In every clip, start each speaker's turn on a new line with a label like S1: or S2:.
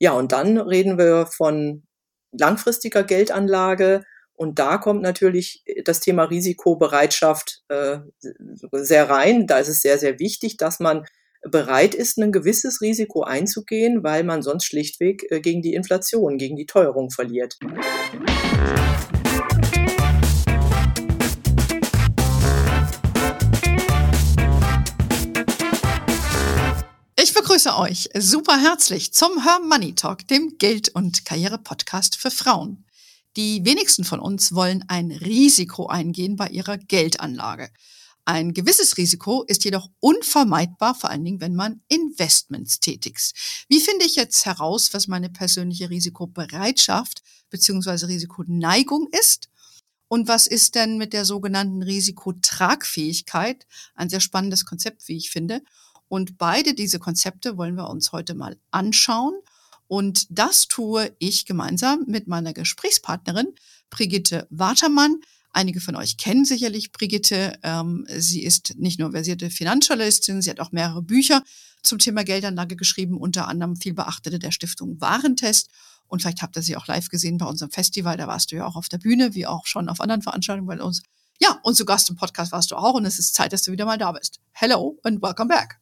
S1: Ja, und dann reden wir von langfristiger Geldanlage. Und da kommt natürlich das Thema Risikobereitschaft äh, sehr rein. Da ist es sehr, sehr wichtig, dass man bereit ist, ein gewisses Risiko einzugehen, weil man sonst schlichtweg äh, gegen die Inflation, gegen die Teuerung verliert.
S2: Begrüße euch super herzlich zum Her Money Talk, dem Geld- und Karriere-Podcast für Frauen. Die wenigsten von uns wollen ein Risiko eingehen bei ihrer Geldanlage. Ein gewisses Risiko ist jedoch unvermeidbar, vor allen Dingen, wenn man Investments tätigt. Wie finde ich jetzt heraus, was meine persönliche Risikobereitschaft bzw. Risikoneigung ist? Und was ist denn mit der sogenannten Risikotragfähigkeit? Ein sehr spannendes Konzept, wie ich finde. Und beide diese Konzepte wollen wir uns heute mal anschauen. Und das tue ich gemeinsam mit meiner Gesprächspartnerin Brigitte Watermann. Einige von euch kennen sicherlich Brigitte. Ähm, sie ist nicht nur versierte Finanzjournalistin, sie hat auch mehrere Bücher zum Thema Geldanlage geschrieben, unter anderem viel beachtete der Stiftung Warentest. Und vielleicht habt ihr sie auch live gesehen bei unserem Festival. Da warst du ja auch auf der Bühne, wie auch schon auf anderen Veranstaltungen bei uns. Ja, und zu Gast im Podcast warst du auch. Und es ist Zeit, dass du wieder mal da bist. Hello and welcome back.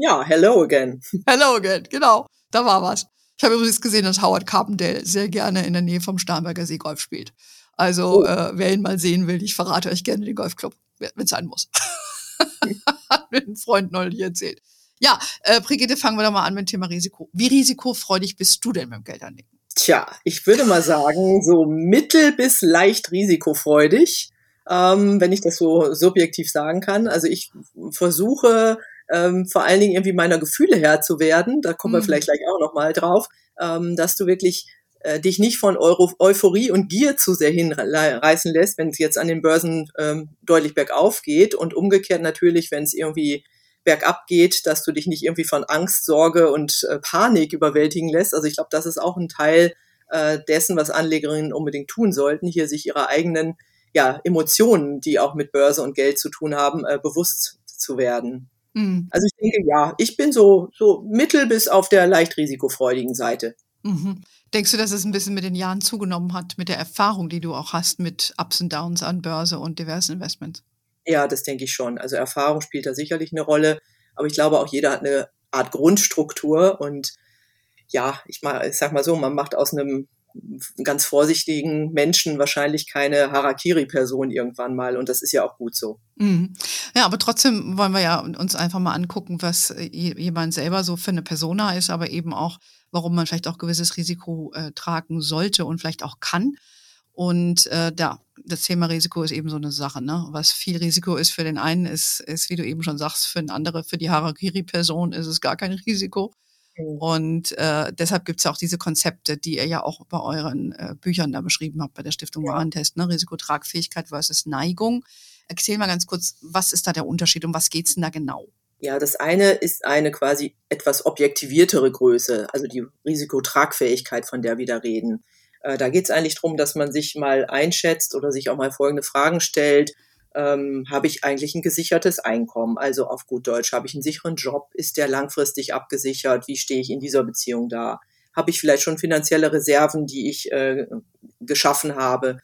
S1: Ja, hello again.
S2: Hello again, genau. Da war was. Ich habe übrigens gesehen, dass Howard Carpendale sehr gerne in der Nähe vom Starnberger See Golf spielt. Also, oh. äh, wer ihn mal sehen will, ich verrate euch gerne den Golfclub, wenn es sein muss. Hat mir ein Freund neulich erzählt. Ja, äh, Brigitte, fangen wir doch mal an mit dem Thema Risiko. Wie risikofreudig bist du denn beim Geldanlegen?
S1: Tja, ich würde mal sagen, so mittel bis leicht risikofreudig, ähm, wenn ich das so subjektiv sagen kann. Also ich versuche ähm, vor allen Dingen irgendwie meiner Gefühle Herr zu werden, da kommen mhm. wir vielleicht gleich auch nochmal drauf, ähm, dass du wirklich äh, dich nicht von Euro Euphorie und Gier zu sehr hinreißen lässt, wenn es jetzt an den Börsen ähm, deutlich bergauf geht und umgekehrt natürlich, wenn es irgendwie bergab geht, dass du dich nicht irgendwie von Angst, Sorge und äh, Panik überwältigen lässt. Also ich glaube, das ist auch ein Teil äh, dessen, was Anlegerinnen unbedingt tun sollten, hier sich ihre eigenen ja, Emotionen, die auch mit Börse und Geld zu tun haben, äh, bewusst zu werden. Mhm. Also ich denke, ja, ich bin so, so mittel bis auf der leicht risikofreudigen Seite.
S2: Mhm. Denkst du, dass es ein bisschen mit den Jahren zugenommen hat, mit der Erfahrung, die du auch hast mit Ups und Downs an Börse und diversen Investments?
S1: Ja, das denke ich schon. Also Erfahrung spielt da sicherlich eine Rolle, aber ich glaube auch jeder hat eine Art Grundstruktur und ja, ich, mal, ich sag mal so, man macht aus einem ganz vorsichtigen Menschen wahrscheinlich keine Harakiri-Person irgendwann mal. Und das ist ja auch gut so.
S2: Mhm. Ja, aber trotzdem wollen wir ja uns einfach mal angucken, was jemand selber so für eine Persona ist, aber eben auch, warum man vielleicht auch gewisses Risiko äh, tragen sollte und vielleicht auch kann. Und äh, ja, das Thema Risiko ist eben so eine Sache. Ne? Was viel Risiko ist für den einen, ist, ist, wie du eben schon sagst, für den anderen, für die Harakiri-Person ist es gar kein Risiko. Mhm. Und äh, deshalb gibt es ja auch diese Konzepte, die ihr ja auch bei euren äh, Büchern da beschrieben habt, bei der Stiftung ja. Warentest, ne? Risikotragfähigkeit versus Neigung. Erzähl mal ganz kurz, was ist da der Unterschied und was geht's denn da genau?
S1: Ja, das eine ist eine quasi etwas objektiviertere Größe, also die Risikotragfähigkeit, von der wir da reden. Äh, da geht es eigentlich darum, dass man sich mal einschätzt oder sich auch mal folgende Fragen stellt ähm, habe ich eigentlich ein gesichertes Einkommen? Also auf gut Deutsch, habe ich einen sicheren Job? Ist der langfristig abgesichert? Wie stehe ich in dieser Beziehung da? Habe ich vielleicht schon finanzielle Reserven, die ich äh, geschaffen habe?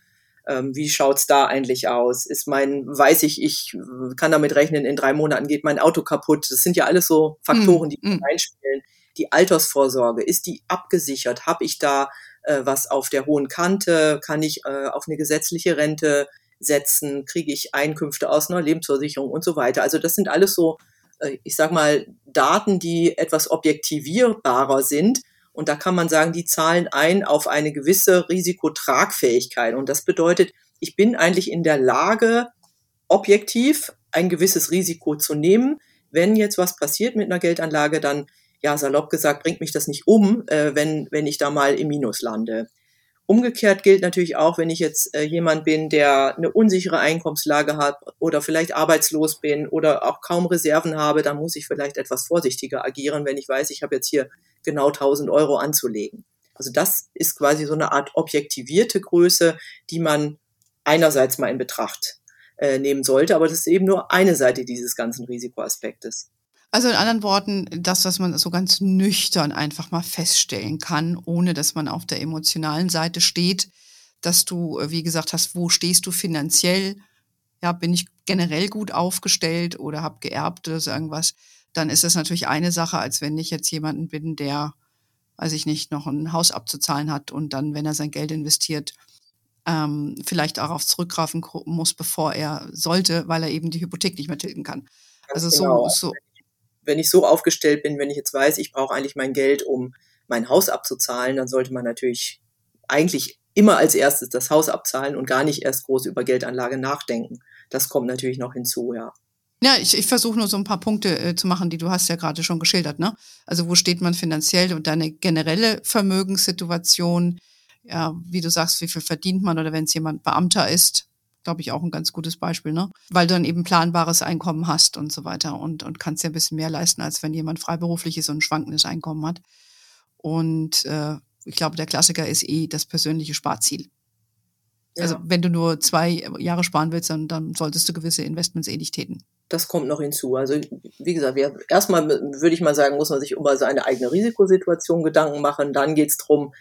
S1: Ähm, wie schaut's da eigentlich aus? Ist mein, weiß ich, ich kann damit rechnen, in drei Monaten geht mein Auto kaputt. Das sind ja alles so Faktoren, die mm. einspielen. Die Altersvorsorge, ist die abgesichert? Habe ich da äh, was auf der hohen Kante? Kann ich äh, auf eine gesetzliche Rente setzen, kriege ich Einkünfte aus einer Lebensversicherung und so weiter. Also das sind alles so, äh, ich sag mal, Daten, die etwas objektivierbarer sind. Und da kann man sagen, die zahlen ein auf eine gewisse Risikotragfähigkeit. Und das bedeutet, ich bin eigentlich in der Lage, objektiv ein gewisses Risiko zu nehmen. Wenn jetzt was passiert mit einer Geldanlage, dann, ja, salopp gesagt, bringt mich das nicht um, äh, wenn, wenn ich da mal im Minus lande. Umgekehrt gilt natürlich auch, wenn ich jetzt äh, jemand bin, der eine unsichere Einkommenslage hat oder vielleicht arbeitslos bin oder auch kaum Reserven habe, dann muss ich vielleicht etwas vorsichtiger agieren, wenn ich weiß, ich habe jetzt hier genau 1000 Euro anzulegen. Also das ist quasi so eine Art objektivierte Größe, die man einerseits mal in Betracht äh, nehmen sollte, aber das ist eben nur eine Seite dieses ganzen Risikoaspektes.
S2: Also in anderen Worten, das, was man so ganz nüchtern einfach mal feststellen kann, ohne dass man auf der emotionalen Seite steht, dass du, äh, wie gesagt hast, wo stehst du finanziell? Ja, bin ich generell gut aufgestellt oder habe geerbt oder so irgendwas? Dann ist das natürlich eine Sache, als wenn ich jetzt jemanden bin, der, weiß ich nicht, noch ein Haus abzuzahlen hat und dann, wenn er sein Geld investiert, ähm, vielleicht auch auf zurückgreifen muss, bevor er sollte, weil er eben die Hypothek nicht mehr tilgen kann.
S1: Ganz also genau. so, so wenn ich so aufgestellt bin, wenn ich jetzt weiß, ich brauche eigentlich mein Geld, um mein Haus abzuzahlen, dann sollte man natürlich eigentlich immer als erstes das Haus abzahlen und gar nicht erst groß über Geldanlage nachdenken. Das kommt natürlich noch hinzu, ja.
S2: Ja, ich, ich versuche nur so ein paar Punkte äh, zu machen, die du hast ja gerade schon geschildert, ne? Also wo steht man finanziell und deine generelle Vermögenssituation, ja, wie du sagst, wie viel verdient man oder wenn es jemand Beamter ist, glaube ich, auch ein ganz gutes Beispiel, ne? Weil du dann eben planbares Einkommen hast und so weiter und, und kannst ja ein bisschen mehr leisten, als wenn jemand freiberuflich ist und ein schwankendes Einkommen hat. Und äh, ich glaube, der Klassiker ist eh das persönliche Sparziel. Also ja. Also wenn du nur zwei Jahre sparen willst, dann, dann solltest du gewisse Investments eh nicht täten.
S1: Das kommt noch hinzu. Also wie gesagt, wir, erstmal würde ich mal sagen, muss man sich über seine eigene Risikosituation Gedanken machen. Dann geht es darum,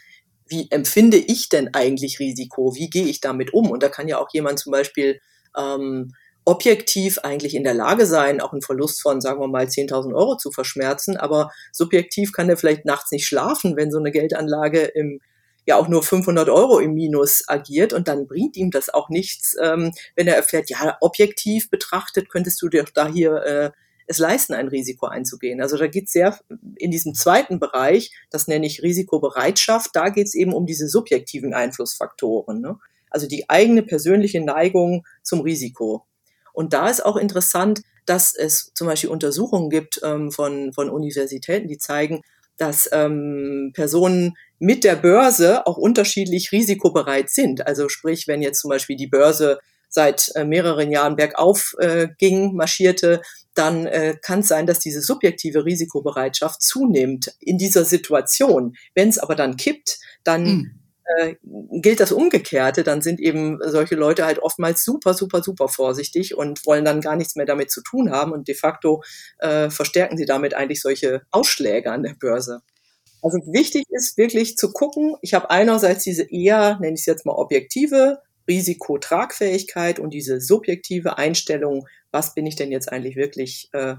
S1: wie empfinde ich denn eigentlich Risiko? Wie gehe ich damit um? Und da kann ja auch jemand zum Beispiel ähm, objektiv eigentlich in der Lage sein, auch einen Verlust von, sagen wir mal, 10.000 Euro zu verschmerzen, aber subjektiv kann er vielleicht nachts nicht schlafen, wenn so eine Geldanlage im ja auch nur 500 Euro im Minus agiert und dann bringt ihm das auch nichts, ähm, wenn er erfährt, ja, objektiv betrachtet könntest du dir da hier äh, es leisten, ein Risiko einzugehen. Also da geht es sehr in diesem zweiten Bereich, das nenne ich Risikobereitschaft, da geht es eben um diese subjektiven Einflussfaktoren. Ne? Also die eigene persönliche Neigung zum Risiko. Und da ist auch interessant, dass es zum Beispiel Untersuchungen gibt ähm, von, von Universitäten, die zeigen, dass ähm, Personen mit der Börse auch unterschiedlich risikobereit sind. Also sprich, wenn jetzt zum Beispiel die Börse seit äh, mehreren Jahren bergauf äh, ging, marschierte, dann äh, kann es sein, dass diese subjektive Risikobereitschaft zunimmt in dieser Situation. Wenn es aber dann kippt, dann mhm. äh, gilt das Umgekehrte. Dann sind eben solche Leute halt oftmals super, super, super vorsichtig und wollen dann gar nichts mehr damit zu tun haben. Und de facto äh, verstärken sie damit eigentlich solche Ausschläge an der Börse. Also wichtig ist wirklich zu gucken, ich habe einerseits diese eher, nenne ich es jetzt mal, objektive Risikotragfähigkeit und diese subjektive Einstellung, was bin ich denn jetzt eigentlich wirklich äh,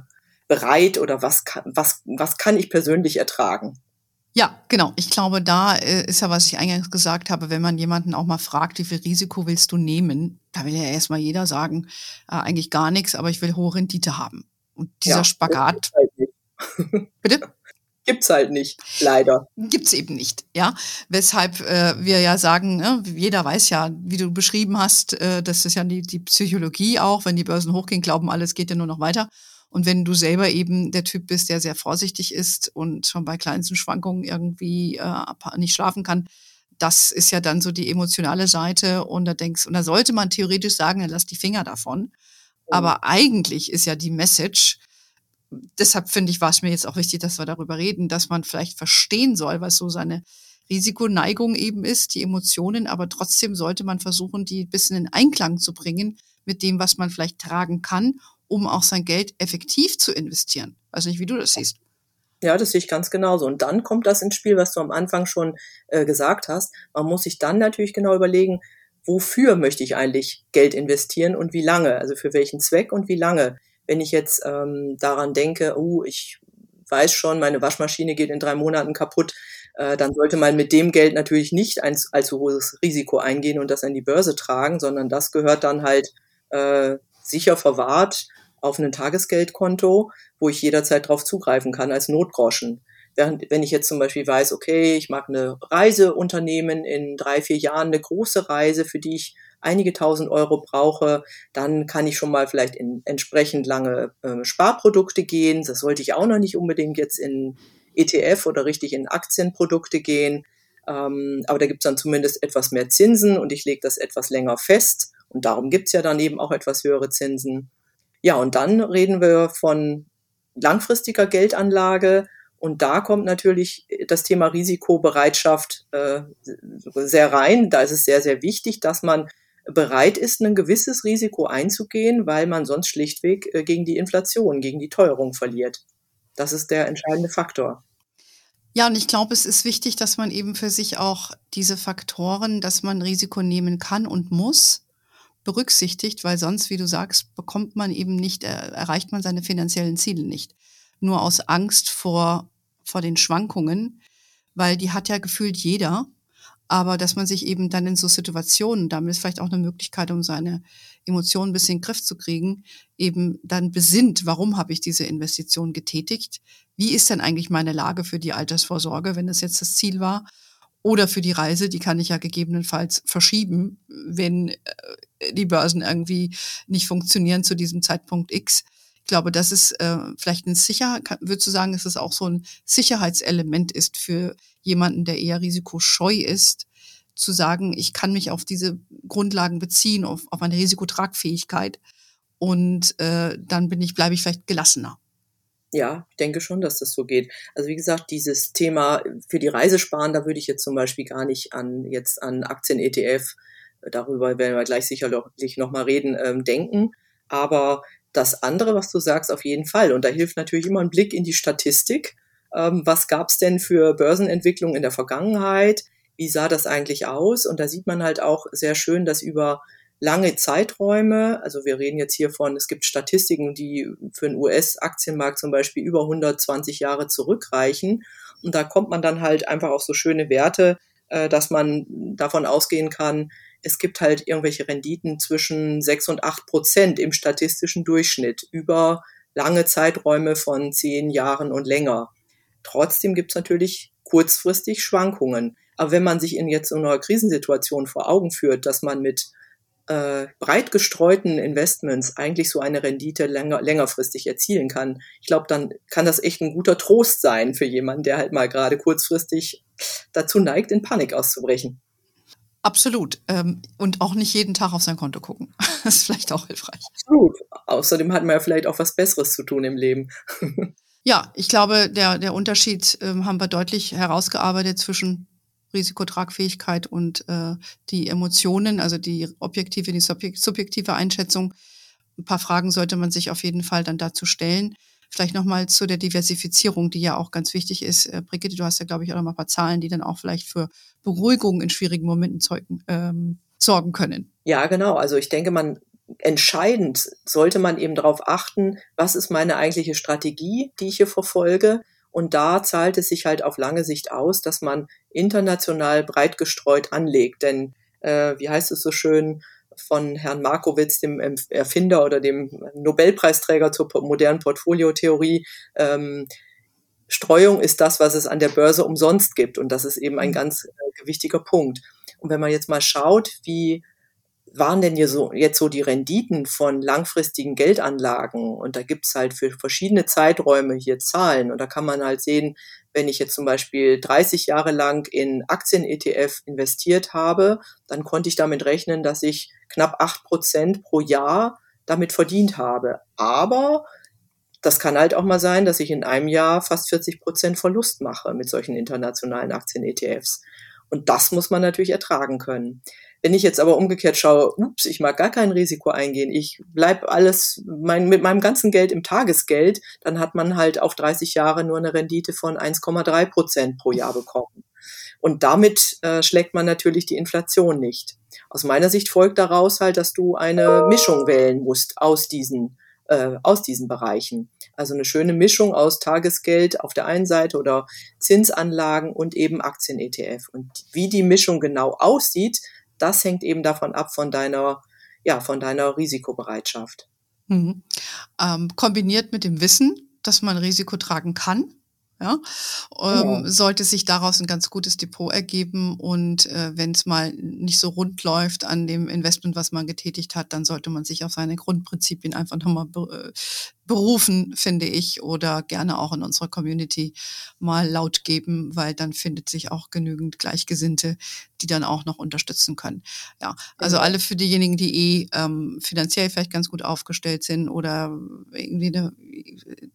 S1: bereit oder was kann, was, was kann ich persönlich ertragen?
S2: Ja, genau. Ich glaube, da äh, ist ja, was ich eingangs gesagt habe, wenn man jemanden auch mal fragt, wie viel Risiko willst du nehmen, da will ja erstmal jeder sagen, äh, eigentlich gar nichts, aber ich will hohe Rendite haben. Und dieser ja, Spagat.
S1: Bitte? Gibt's halt nicht, leider.
S2: Gibt's eben nicht, ja. Weshalb äh, wir ja sagen, ne, jeder weiß ja, wie du beschrieben hast, äh, das ist ja die, die Psychologie auch, wenn die Börsen hochgehen, glauben alles geht ja nur noch weiter. Und wenn du selber eben der Typ bist, der sehr vorsichtig ist und schon bei kleinsten Schwankungen irgendwie äh, nicht schlafen kann, das ist ja dann so die emotionale Seite. Und da denkst, und da sollte man theoretisch sagen, lass die Finger davon. Aber eigentlich ist ja die Message, deshalb finde ich, war es mir jetzt auch wichtig, dass wir darüber reden, dass man vielleicht verstehen soll, was so seine Risikoneigung eben ist, die Emotionen, aber trotzdem sollte man versuchen, die ein bisschen in Einklang zu bringen mit dem, was man vielleicht tragen kann, um auch sein Geld effektiv zu investieren. Weiß nicht, wie du das siehst.
S1: Ja, das sehe ich ganz genauso. Und dann kommt das ins Spiel, was du am Anfang schon äh, gesagt hast. Man muss sich dann natürlich genau überlegen, wofür möchte ich eigentlich Geld investieren und wie lange, also für welchen Zweck und wie lange. Wenn ich jetzt ähm, daran denke, oh, ich weiß schon, meine Waschmaschine geht in drei Monaten kaputt, äh, dann sollte man mit dem Geld natürlich nicht ein allzu hohes Risiko eingehen und das an die Börse tragen, sondern das gehört dann halt äh, sicher verwahrt auf ein Tagesgeldkonto, wo ich jederzeit drauf zugreifen kann als Notgroschen. Während, wenn ich jetzt zum Beispiel weiß, okay, ich mag eine Reise unternehmen in drei, vier Jahren, eine große Reise, für die ich einige tausend Euro brauche, dann kann ich schon mal vielleicht in entsprechend lange äh, Sparprodukte gehen. Das sollte ich auch noch nicht unbedingt jetzt in ETF oder richtig in Aktienprodukte gehen. Ähm, aber da gibt es dann zumindest etwas mehr Zinsen und ich lege das etwas länger fest. Und darum gibt es ja dann eben auch etwas höhere Zinsen. Ja, und dann reden wir von langfristiger Geldanlage. Und da kommt natürlich das Thema Risikobereitschaft äh, sehr rein. Da ist es sehr, sehr wichtig, dass man bereit ist, ein gewisses Risiko einzugehen, weil man sonst schlichtweg äh, gegen die Inflation, gegen die Teuerung verliert. Das ist der entscheidende Faktor.
S2: Ja, und ich glaube, es ist wichtig, dass man eben für sich auch diese Faktoren, dass man Risiko nehmen kann und muss, berücksichtigt, weil sonst, wie du sagst, bekommt man eben nicht, äh, erreicht man seine finanziellen Ziele nicht. Nur aus Angst vor, vor den Schwankungen, weil die hat ja gefühlt jeder aber dass man sich eben dann in so Situationen, damit ist vielleicht auch eine Möglichkeit, um seine Emotionen ein bisschen in den Griff zu kriegen, eben dann besinnt, warum habe ich diese Investition getätigt? Wie ist denn eigentlich meine Lage für die Altersvorsorge, wenn das jetzt das Ziel war? Oder für die Reise, die kann ich ja gegebenenfalls verschieben, wenn äh, die Börsen irgendwie nicht funktionieren zu diesem Zeitpunkt X. Ich glaube, das ist äh, vielleicht ein Sicher, würdest du sagen, dass es auch so ein Sicherheitselement ist für jemanden, der eher risikoscheu ist, zu sagen, ich kann mich auf diese Grundlagen beziehen, auf, auf meine Risikotragfähigkeit und äh, dann bin ich, bleibe ich vielleicht gelassener.
S1: Ja, ich denke schon, dass das so geht. Also wie gesagt, dieses Thema für die Reise sparen, da würde ich jetzt zum Beispiel gar nicht an jetzt an Aktien-ETF, darüber werden wir gleich sicherlich noch mal reden, ähm, denken. Aber das andere, was du sagst, auf jeden Fall. Und da hilft natürlich immer ein Blick in die Statistik ähm, was gab es denn für Börsenentwicklungen in der Vergangenheit, wie sah das eigentlich aus? Und da sieht man halt auch sehr schön, dass über lange Zeiträume, also wir reden jetzt hier von, es gibt Statistiken, die für den US-Aktienmarkt zum Beispiel über 120 Jahre zurückreichen. Und da kommt man dann halt einfach auf so schöne Werte, äh, dass man davon ausgehen kann, es gibt halt irgendwelche Renditen zwischen 6 und 8 Prozent im statistischen Durchschnitt über lange Zeiträume von zehn Jahren und länger. Trotzdem gibt es natürlich kurzfristig Schwankungen. Aber wenn man sich in jetzt so einer Krisensituation vor Augen führt, dass man mit äh, breit gestreuten Investments eigentlich so eine Rendite länger, längerfristig erzielen kann, ich glaube, dann kann das echt ein guter Trost sein für jemanden, der halt mal gerade kurzfristig dazu neigt, in Panik auszubrechen.
S2: Absolut. Ähm, und auch nicht jeden Tag auf sein Konto gucken. Das ist vielleicht auch hilfreich.
S1: Absolut. Außerdem hat man ja vielleicht auch was Besseres zu tun im Leben.
S2: Ja, ich glaube, der, der Unterschied ähm, haben wir deutlich herausgearbeitet zwischen Risikotragfähigkeit und äh, die Emotionen, also die objektive, die subjektive Einschätzung. Ein paar Fragen sollte man sich auf jeden Fall dann dazu stellen. Vielleicht nochmal zu der Diversifizierung, die ja auch ganz wichtig ist. Äh, Brigitte, du hast ja, glaube ich, auch noch mal ein paar Zahlen, die dann auch vielleicht für Beruhigung in schwierigen Momenten zeugen, ähm, sorgen können.
S1: Ja, genau. Also ich denke, man entscheidend sollte man eben darauf achten, was ist meine eigentliche Strategie, die ich hier verfolge. Und da zahlt es sich halt auf lange Sicht aus, dass man international breit gestreut anlegt. Denn, äh, wie heißt es so schön, von Herrn Markowitz, dem Erfinder oder dem Nobelpreisträger zur modernen Portfoliotheorie, ähm, Streuung ist das, was es an der Börse umsonst gibt. Und das ist eben ein mhm. ganz äh, wichtiger Punkt. Und wenn man jetzt mal schaut, wie waren denn hier so, jetzt so die Renditen von langfristigen Geldanlagen? Und da gibt's halt für verschiedene Zeiträume hier Zahlen. Und da kann man halt sehen, wenn ich jetzt zum Beispiel 30 Jahre lang in Aktien-ETF investiert habe, dann konnte ich damit rechnen, dass ich knapp acht Prozent pro Jahr damit verdient habe. Aber das kann halt auch mal sein, dass ich in einem Jahr fast 40 Prozent Verlust mache mit solchen internationalen Aktien-ETFs. Und das muss man natürlich ertragen können. Wenn ich jetzt aber umgekehrt schaue, ups, ich mag gar kein Risiko eingehen, ich bleib alles mein, mit meinem ganzen Geld im Tagesgeld, dann hat man halt auf 30 Jahre nur eine Rendite von 1,3 Prozent pro Jahr bekommen. Und damit äh, schlägt man natürlich die Inflation nicht. Aus meiner Sicht folgt daraus halt, dass du eine Mischung wählen musst aus diesen, äh, aus diesen Bereichen. Also eine schöne Mischung aus Tagesgeld auf der einen Seite oder Zinsanlagen und eben Aktien-ETF. Und wie die Mischung genau aussieht, das hängt eben davon ab von deiner, ja, von deiner Risikobereitschaft.
S2: Mhm. Ähm, kombiniert mit dem Wissen, dass man Risiko tragen kann, ja, ähm, ja. sollte sich daraus ein ganz gutes Depot ergeben und äh, wenn es mal nicht so rund läuft an dem Investment, was man getätigt hat, dann sollte man sich auf seine Grundprinzipien einfach nochmal be äh, berufen, finde ich, oder gerne auch in unserer Community mal laut geben, weil dann findet sich auch genügend Gleichgesinnte, die dann auch noch unterstützen können. Ja, also alle für diejenigen, die eh ähm, finanziell vielleicht ganz gut aufgestellt sind oder irgendwie eine,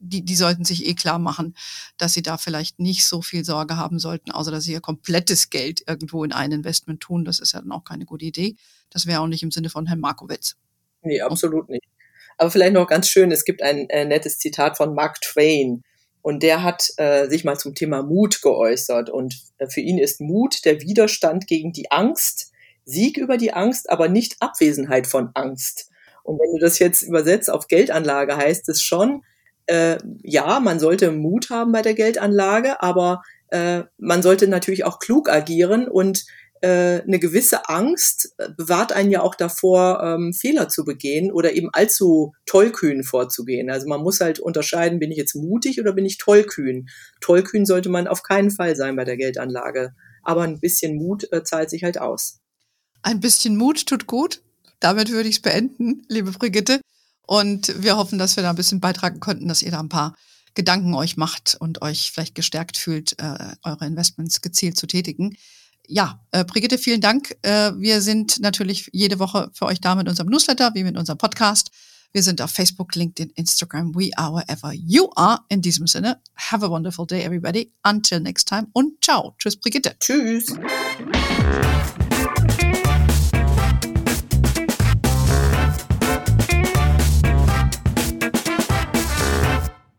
S2: die, die sollten sich eh klar machen, dass sie da vielleicht nicht so viel Sorge haben sollten, außer dass sie ihr komplettes Geld irgendwo in ein Investment tun. Das ist ja dann auch keine gute Idee. Das wäre auch nicht im Sinne von Herrn Markowitz.
S1: Nee, absolut nicht. Aber vielleicht noch ganz schön, es gibt ein äh, nettes Zitat von Mark Twain. Und der hat äh, sich mal zum Thema Mut geäußert. Und äh, für ihn ist Mut der Widerstand gegen die Angst, Sieg über die Angst, aber nicht Abwesenheit von Angst. Und wenn du das jetzt übersetzt auf Geldanlage, heißt es schon, äh, ja, man sollte Mut haben bei der Geldanlage, aber äh, man sollte natürlich auch klug agieren und äh, eine gewisse Angst äh, bewahrt einen ja auch davor, ähm, Fehler zu begehen oder eben allzu tollkühn vorzugehen. Also man muss halt unterscheiden, bin ich jetzt mutig oder bin ich tollkühn. Tollkühn sollte man auf keinen Fall sein bei der Geldanlage. Aber ein bisschen Mut äh, zahlt sich halt aus.
S2: Ein bisschen Mut tut gut. Damit würde ich es beenden, liebe Brigitte. Und wir hoffen, dass wir da ein bisschen beitragen konnten, dass ihr da ein paar Gedanken euch macht und euch vielleicht gestärkt fühlt, äh, eure Investments gezielt zu tätigen ja, äh, Brigitte, vielen Dank. Äh, wir sind natürlich jede Woche für euch da mit unserem Newsletter, wie mit unserem Podcast. Wir sind auf Facebook, LinkedIn, Instagram. We are wherever you are. In diesem Sinne, have a wonderful day, everybody. Until next time und ciao. Tschüss, Brigitte.
S1: Tschüss.